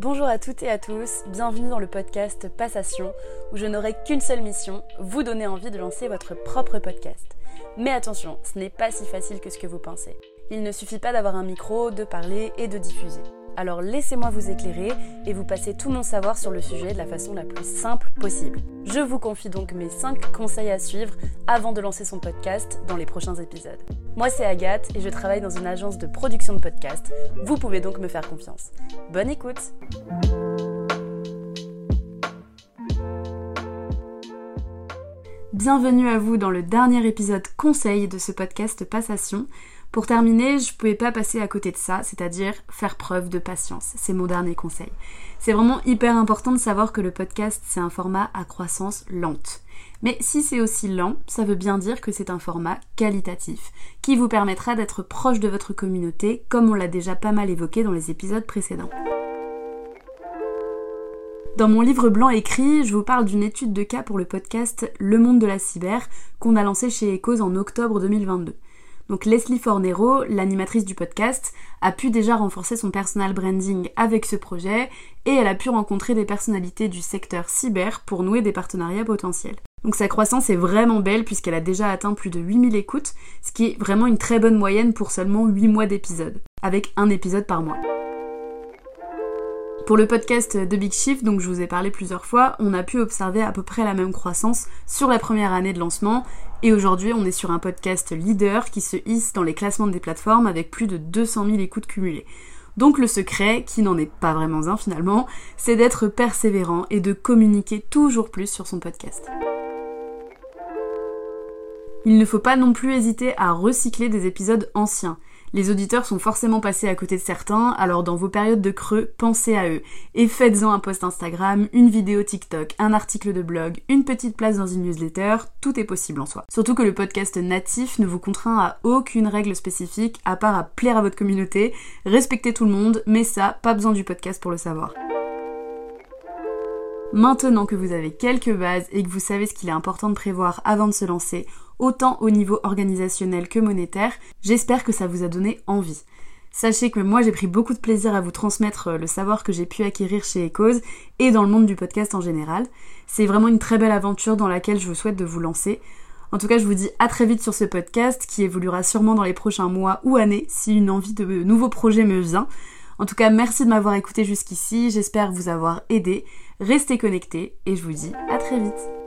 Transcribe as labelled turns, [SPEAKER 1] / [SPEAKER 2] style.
[SPEAKER 1] Bonjour à toutes et à tous, bienvenue dans le podcast Passation où je n'aurai qu'une seule mission, vous donner envie de lancer votre propre podcast. Mais attention, ce n'est pas si facile que ce que vous pensez. Il ne suffit pas d'avoir un micro, de parler et de diffuser. Alors laissez-moi vous éclairer et vous passer tout mon savoir sur le sujet de la façon la plus simple possible. Je vous confie donc mes 5 conseils à suivre avant de lancer son podcast dans les prochains épisodes. Moi c'est Agathe et je travaille dans une agence de production de podcasts. Vous pouvez donc me faire confiance. Bonne écoute Bienvenue à vous dans le dernier épisode conseil de ce podcast Passation. Pour terminer, je pouvais pas passer à côté de ça, c'est-à-dire faire preuve de patience. C'est mon dernier conseil. C'est vraiment hyper important de savoir que le podcast, c'est un format à croissance lente. Mais si c'est aussi lent, ça veut bien dire que c'est un format qualitatif, qui vous permettra d'être proche de votre communauté, comme on l'a déjà pas mal évoqué dans les épisodes précédents. Dans mon livre blanc écrit, je vous parle d'une étude de cas pour le podcast Le Monde de la Cyber qu'on a lancé chez Ecos en octobre 2022. Donc Leslie Fornero, l'animatrice du podcast, a pu déjà renforcer son personal branding avec ce projet et elle a pu rencontrer des personnalités du secteur cyber pour nouer des partenariats potentiels. Donc sa croissance est vraiment belle puisqu'elle a déjà atteint plus de 8000 écoutes, ce qui est vraiment une très bonne moyenne pour seulement 8 mois d'épisode, avec un épisode par mois. Pour le podcast de Big Shift, donc je vous ai parlé plusieurs fois, on a pu observer à peu près la même croissance sur la première année de lancement et aujourd'hui on est sur un podcast leader qui se hisse dans les classements des plateformes avec plus de 200 000 écoutes cumulées. Donc le secret, qui n'en est pas vraiment un finalement, c'est d'être persévérant et de communiquer toujours plus sur son podcast. Il ne faut pas non plus hésiter à recycler des épisodes anciens. Les auditeurs sont forcément passés à côté de certains, alors dans vos périodes de creux, pensez à eux. Et faites-en un post Instagram, une vidéo TikTok, un article de blog, une petite place dans une newsletter, tout est possible en soi. Surtout que le podcast natif ne vous contraint à aucune règle spécifique, à part à plaire à votre communauté, respecter tout le monde, mais ça, pas besoin du podcast pour le savoir. Maintenant que vous avez quelques bases et que vous savez ce qu'il est important de prévoir avant de se lancer, autant au niveau organisationnel que monétaire, j'espère que ça vous a donné envie. Sachez que moi j'ai pris beaucoup de plaisir à vous transmettre euh, le savoir que j'ai pu acquérir chez Ecos et dans le monde du podcast en général. C'est vraiment une très belle aventure dans laquelle je vous souhaite de vous lancer. En tout cas, je vous dis à très vite sur ce podcast qui évoluera sûrement dans les prochains mois ou années si une envie de nouveaux projets me vient. En tout cas, merci de m'avoir écouté jusqu'ici, j'espère vous avoir aidé. Restez connectés et je vous dis à très vite.